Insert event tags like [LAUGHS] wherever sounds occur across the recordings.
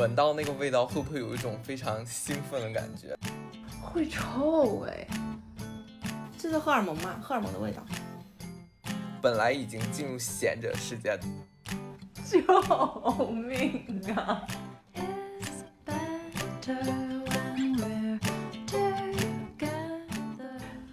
闻到那个味道，会不会有一种非常兴奋的感觉？会臭哎，这是荷尔蒙嘛？荷尔蒙的味道。本来已经进入贤者世界，救命啊.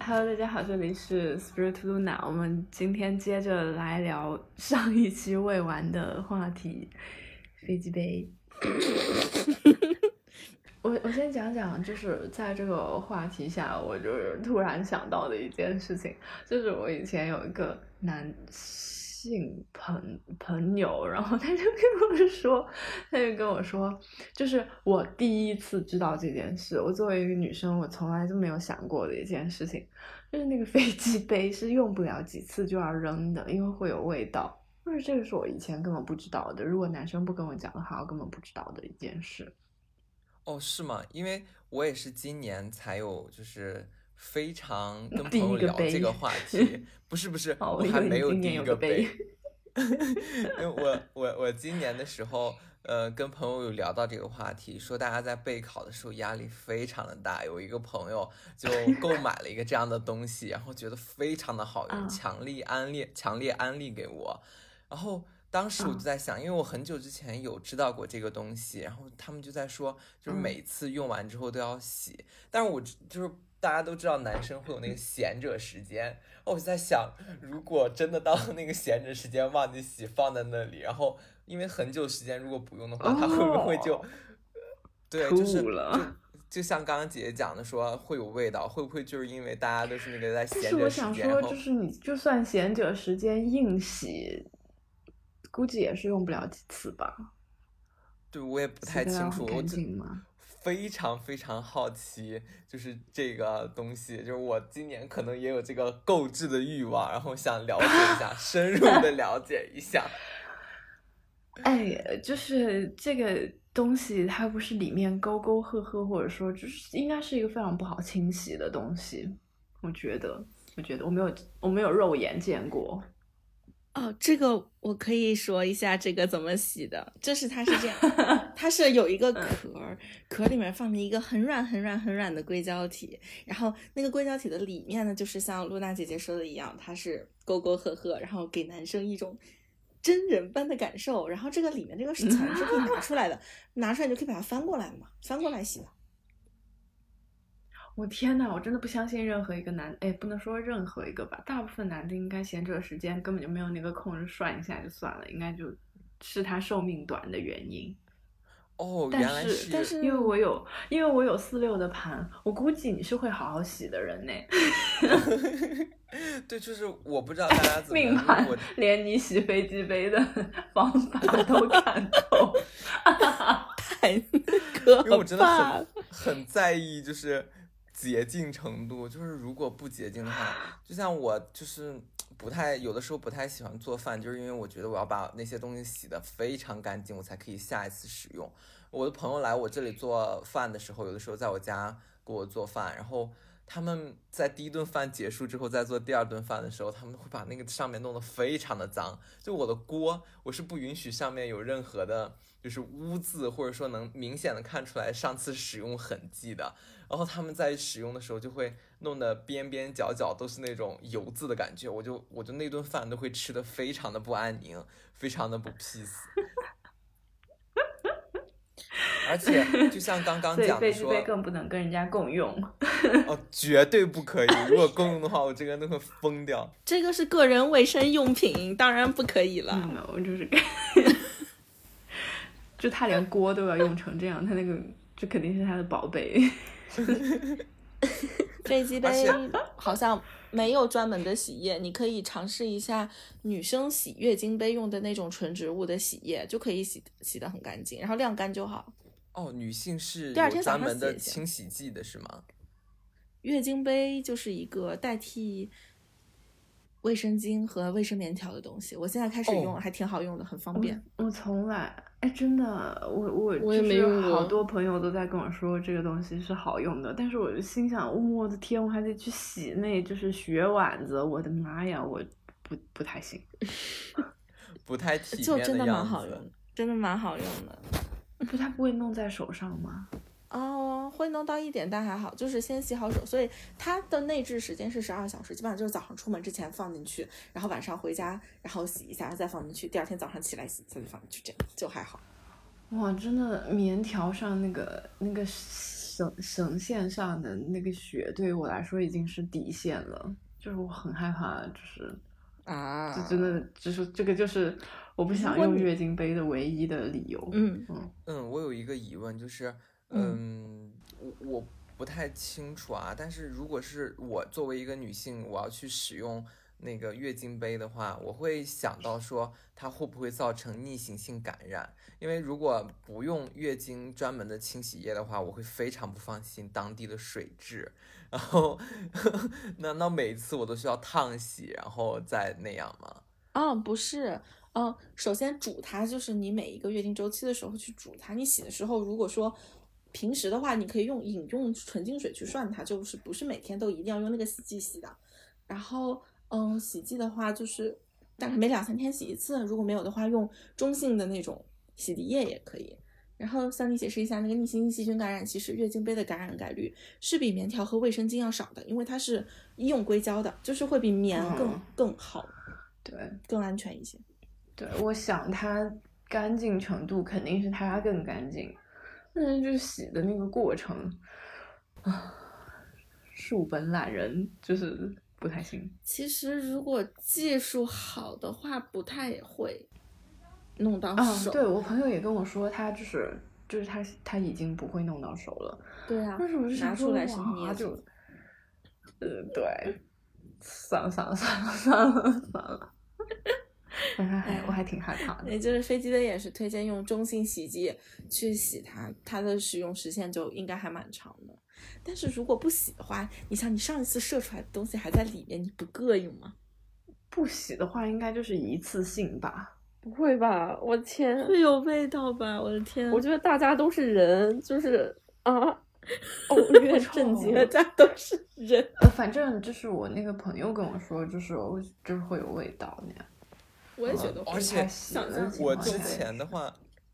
Hello，大家好，这里是 Spirit Luna，我们今天接着来聊上一期未完的话题——飞机杯。[LAUGHS] 我我先讲讲，就是在这个话题下，我就是突然想到的一件事情，就是我以前有一个男性朋朋友，然后他就跟我说，他就跟我说，就是我第一次知道这件事，我作为一个女生，我从来就没有想过的一件事情，就是那个飞机杯是用不了几次就要扔的，因为会有味道。就是这个是我以前根本不知道的，如果男生不跟我讲的话，我根本不知道的一件事。哦，是吗？因为我也是今年才有，就是非常跟朋友聊这个话题。不是不是，哦我我还没有第一个年有个杯杯。[LAUGHS] 因为我我我今年的时候，呃，跟朋友有聊到这个话题，说大家在备考的时候压力非常的大。有一个朋友就购买了一个这样的东西，然后觉得非常的好用，啊强力安利强烈安利给我。然后当时我就嗯在想，因为我很久之前有知道过这个东西，然后他们就在说，就是嗯每次用完之后都要洗。但是我知就是大家都知道男生会有那个闲者时间，我就在想，如果真的到那个闲者时间忘记洗放在那里，然后因为很久时间如果不用的话，它会不会就，哦对，就是就就像刚刚姐姐讲的说会有味道，会不会就是因为大家都是那个在但是我闲着时间，想说，然后就是你就算闲者时间硬洗，估计也是用不了几次吧？对我也不太清楚，我就净吗？非常非常好奇，就是这个东西，就是我今年可能也有这个购置的欲望，然后想了解一下，[LAUGHS] 深入的了解一下。[LAUGHS] 哎，就是这个东西，它不是里面沟沟壑壑，或者说就是应该是一个非常不好清洗的东西。我觉得，我觉得我没有我没有肉眼见过。哦，这个我可以说一下这个怎么洗的，就是它是这样，[LAUGHS] 它是有一个壳儿，壳里面放着一个很软很软很软的硅胶体，然后那个硅胶体的里面呢，就是像露娜姐姐说的一样，它是沟沟壑壑，然后给男生一种真人般的感受，然后这个里面这个是 [LAUGHS] 层是可以拿出来的，拿出来你就可以把它翻过来嘛，翻过来洗的。我天呐，我真的不相信任何一个男，哎，不能说任何一个吧，大部分男的应该闲着时间根本就没有那个空，就涮一下就算了，应该就是他寿命短的原因。哦，但原来是但是因为我有因为我有四六的盘，我估计你是会好好洗的人呢。[LAUGHS] 对，就是我不知道大家怎 [LAUGHS] 么命盘连你洗飞机杯的 [LAUGHS] 方法都看透。太可因为我真的很很在意，就是洁净程度。就是如果不洁净的话，就像我就是不太有的时候不太喜欢做饭，就是因为我觉得我要把那些东西洗得非常干净，我才可以下一次使用。我的朋友来我这里做饭的时候，有的时候在我家给我做饭，然后他们在第一顿饭结束之后，再做第二顿饭的时候，他们会把那个上面弄得非常的脏。就我的锅，我是不允许上面有任何的，就是污渍，或者说能明显的看出来上次使用痕迹的。然后他们在使用的时候就会弄得边边角角都是那种油渍的感觉，我就我就那顿饭都会吃的非常的不安宁，非常的不 peace。而且 [LAUGHS] 就像刚刚讲的说，飞机杯更不能跟人家共用。[LAUGHS] 哦，绝对不可以！如果共用的话，我这个人都会疯掉。这个是个人卫生用品，当然不可以了。没有，我就是，[LAUGHS] 就他连锅都要用成这样，他那个这肯定是他的宝贝。飞机杯好像没有专门的洗液，你可以尝试一下女生洗月经杯用的那种纯植物的洗液，就可以洗洗的很干净，然后晾干就好。哦，女性是第二天早有专门的上洗清洗剂的是吗？月经杯就是一个代替卫生巾和卫生棉条的东西，我现在开始用还挺好用的，很方便。我从来，哎，真的，我我我也没用过好多朋友都在跟我说这个东西是好用的，但是我就心想，我的天，我还得去洗那就是血碗子，我的妈呀，我不不太行。[LAUGHS] 不太体面就真的蛮好用的，真的蛮好用的。不，它不会弄在手上吗？哦，会弄到一点，但还好，就是先洗好手，所以它的内置时间是十二小时，基本上就是早上出门之前放进去，然后晚上回家，然后洗一下再放进去，第二天早上起来洗一下再放进去，这样就还好。哇，真的棉条上那个那个绳绳线上的那个血，对于我来说已经是底线了，就是我很害怕，就是啊就真的就是这个就是我不想用月经杯的唯一的理由。嗯嗯嗯，我有一个疑问，就是，嗯，我我不太清楚啊。但是如果是我作为一个女性，我要去使用那个月经杯的话，我会想到说它会不会造成逆行性感染？因为如果不用月经专门的清洗液的话，我会非常不放心当地的水质。然后，[LAUGHS] 难道每一次我都需要烫洗，然后再那样吗？哦，不是，嗯，首先煮它就是你每一个月经周期的时候去煮它。你洗的时候，如果说平时的话，你可以用饮用纯净水去涮它，就是不是每天都一定要用那个洗剂洗的。然后，嗯，洗剂的话就是大概每两三天洗一次，如果没有的话，用中性的那种洗涤液也可以。然后向你解释一下，那个逆行性细菌感染，其实月经杯的感染概率是比棉条和卫生巾要少的，因为它是医用硅胶的，就是会比棉更、嗯更好、对更安全一些。对，我想它干净程度肯定是它更干净，但是就是洗的那个过程啊，恕本懒人，就是不太行。其实如果技术好的话，不太会弄到啊，手。对我朋友也跟我说，他就是就是他他已经不会弄到手了，对啊，为什么是拿出来是哇捏就住，呃，对，算了算了算了算了算了，我还还我还挺害怕的。也就是飞机杯也是推荐用中性洗衣液去洗它，它的使用时限就应该还蛮长的。但是如果不洗的话，你想你上一次射出来的东西还在里面，你不膈应吗？不洗的话，应该就是一次性吧。不会吧？我天，会有味道吧？我的天！我觉得大家都是人，就是啊，哦，越震惊。大家都是人。呃，反正就是我那个朋友跟我说，就是我就是会有味道那样。我也觉得会，而且我之前的话，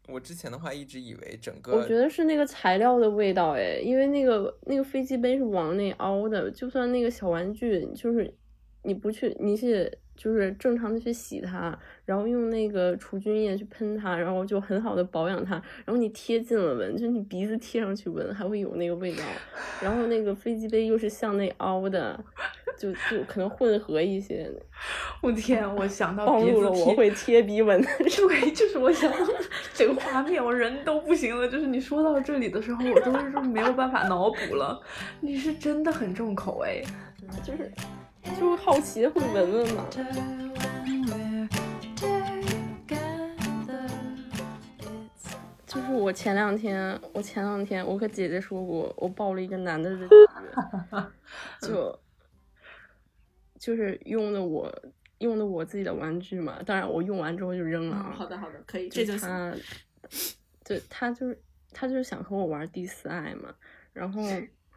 我之前的话一直以为整个，我觉得是那个材料的味道，哎，因为那个那个飞机杯是往内凹的，就算那个小玩具，就是你不去，你是就是正常的去洗它，然后用那个除菌液去喷它，然后就很好的保养它，然后你贴近了闻，就你鼻子贴上去闻，还会有那个味道，然后那个飞机杯又是向内凹的，就就可能混合一些，[LAUGHS] 我天，我想到暴露了鼻子我会贴鼻纹的 [LAUGHS] 对，就是我想到这个画面，我人都不行了。就是你说到这里的时候，我都是没有办法脑补了。你是真的很重口味，就是就是好奇会闻闻嘛。就是我前两天，我前两天我和姐姐说过，我抱了一个男的的 [LAUGHS] 就就是用的我用的我自己的玩具嘛，当然我用完之后就扔了啊。好的，好的，可以，就这就行。他，对他就是他就是想和我玩第四爱嘛，然后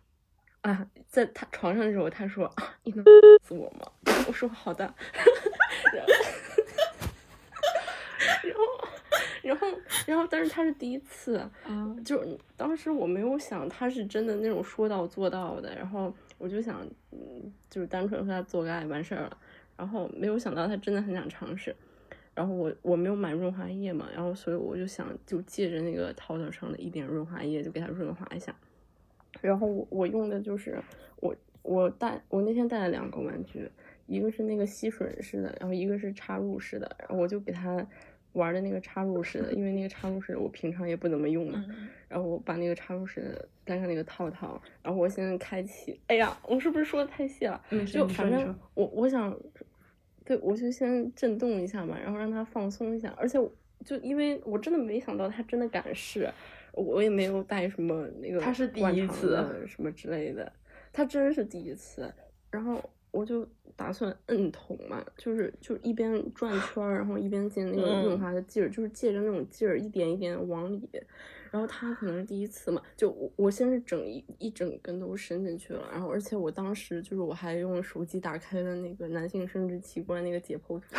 [LAUGHS] 啊，在他床上的时候，他说啊，你能 [LAUGHS] 死我吗？我说好的，然后然后然后然后，但是他是第一次，啊，就当时我没有想他是真的那种说到做到的，然后我就想，嗯，就是单纯和他做个爱完事儿了，然后没有想到他真的很想尝试，然后我我没有买润滑液嘛，然后所以我就想就借着那个淘淘上的一点润滑液就给他润滑一下，然后我我用的就是我我带我那天带了两个玩具，一个是那个吸吮式的，然后一个是插入式的，然后我就给他玩的那个插入式的，因为那个插入式的我平常也不怎么用嘛，嗯，然后我把那个插入式的带上那个套套，然后我现在开启，哎呀，我是不是说的太细了？就反正我我想，对我就先震动一下嘛，然后让它放松一下，而且就因为我真的没想到他真的敢试，我也没有带什么那个他是第一次什么之类的，他真是第一次，然后我就打算摁桶嘛，就是就一边转圈儿，然后一边进那个润嗯滑的劲儿，就是借着那种劲儿一点一点往里。然后他可能是第一次嘛，就我我先是整一一整根都伸进去了，然后而且我当时就是我还用手机打开了那个男性生殖器官那个解剖图，[LAUGHS]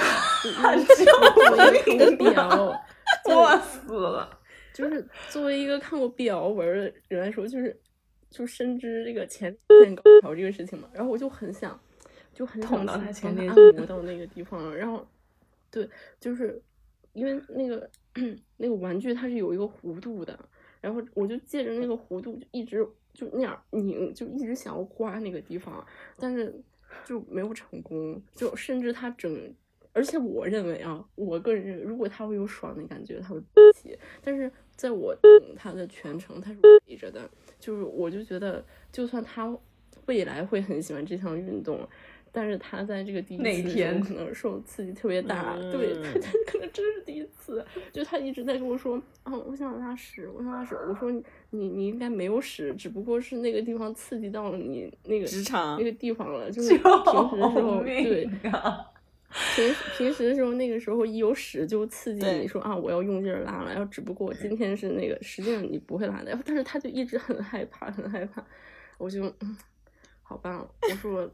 表，我死了。就是作为一个看过 BL 文的人来说，就是就深知这个前前高潮这个事情嘛，然后我就很想，就很想捅到他前列他按摩到那个地方了，然后对，就是因为那个那个玩具它是有一个弧度的，然后我就借着那个弧度就一直就那样拧，就一直想要刮那个地方，但是就没有成功，就甚至他整，而且我认为啊，我个人认为，如果他会有爽的感觉，他会勃起，但是在我等他的全程，他是围着的，就是我就觉得，就算他未来会很喜欢这项运动。但是他在这个第一那一次可能受刺激特别大，对他他可能真是第一次，就他一直在跟我说，啊，我想拉屎，我想拉屎。我说你你你应该没有屎，只不过是那个地方刺激到了你那个直肠那个地方了，就 [LAUGHS] 是平时的时候对。平时平时的时候，那个时候一有屎就刺激你说啊，我要用劲儿拉了。然后只不过今天是那个，实际上你不会拉的。然后但是他就一直很害怕，很害怕。我就嗯，好棒，我说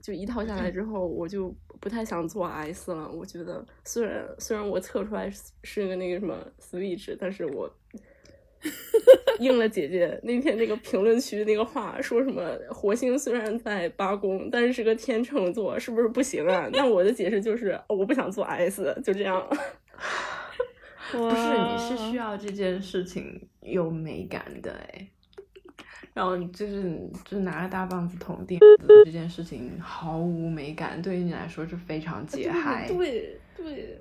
就一套下来之后，我就不太想做 S 了。我觉得虽然虽然我测出来是是个那个什么 Switch，但是我应了姐姐那天那个评论区那个话，说什么火星虽然在八宫，但是是个天秤座，是不是不行啊？那我的解释就是，哦我不想做 S，就这样。[LAUGHS] 不是，你是需要这件事情有美感的哎。然后就是就拿个大棒子捅钉子这件事情毫无美感，对于你来说是非常解嗨。对对，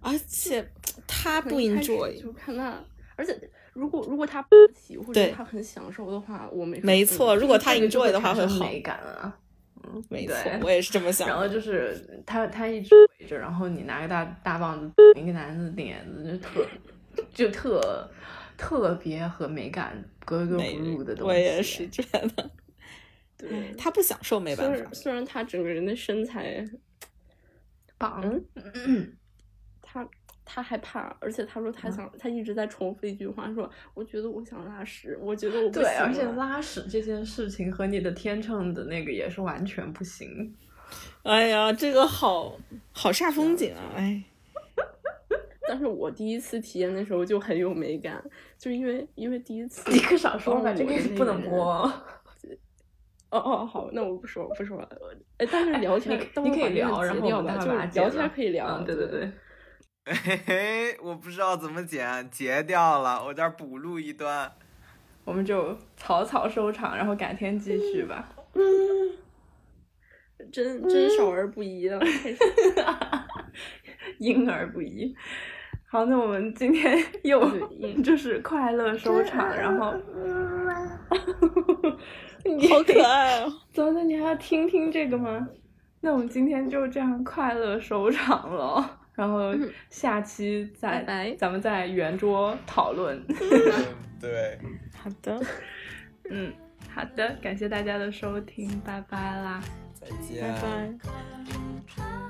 而且他不 enjoy，就看他，而且如果如果他不喜或者他很享受的话，我没没错，如果他这个就 enjoy 的话会好，美感啊。嗯，没错，我也是这么想的。然后就是他他一直 [LAUGHS] 围着，然后你拿个大大棒子捅一个男的脸子，就特 [LAUGHS] 就特特别和美感格格不入的东西。我也是觉得，[LAUGHS] 对。他不享受没虽办法然。虽然他整个人的身材，棒。嗯他他害怕，而且他说他想，他一直在重复一句话，说我觉得我想拉屎，我觉得我不对，而且拉屎这件事情和你的天秤的那个也是完全不行。哎呀，这个好好煞风景啊！哎，但是我第一次体验的时候就很有美感，就因为因为第一次你可少说吧，帮这个不我的那个人能播。哦哦，好，那我不说，不说了。哎，但是聊天你，你可以聊，然后我们就聊天可以聊。嗯，对对对。嘿嘿，我不知道怎么剪，截掉了，我这儿补录一段。我们就草草收场，然后改天继续吧。嗯真真少儿不宜了，[LAUGHS] 开始婴儿不宜。好，那我们今天 [LAUGHS] 又 [LAUGHS] 就是快乐收场，然后 [LAUGHS] 好可爱哦！走，那你还要听听这个吗？那我们今天就这样快乐收场了，然后下期再拜拜咱们再圆桌讨论。嗯，对，好的，嗯，好的，感谢大家的收听，拜拜啦。再见。拜拜。